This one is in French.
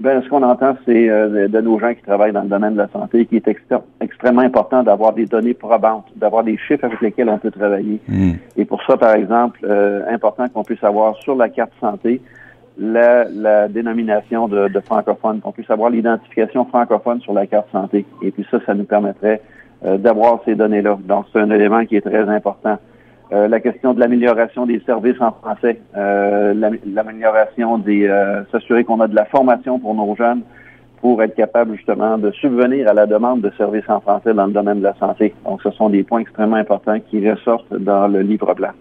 Ben, ce qu'on entend, c'est euh, de, nos gens qui travaillent dans le domaine de la santé, qui est extrêmement important d'avoir des données probantes, d'avoir des chiffres avec lesquels on peut travailler. Hmm. Et pour ça, par exemple, euh, important qu'on puisse avoir sur la carte santé la, la dénomination de, de francophone, qu'on puisse avoir l'identification francophone sur la carte santé. Et puis ça, ça nous permettrait euh, d'avoir ces données-là. Donc, c'est un élément qui est très important. Euh, la question de l'amélioration des services en français, euh, l'amélioration des euh, s'assurer qu'on a de la formation pour nos jeunes pour être capable justement de subvenir à la demande de services en français dans le domaine de la santé. Donc, ce sont des points extrêmement importants qui ressortent dans le livre blanc.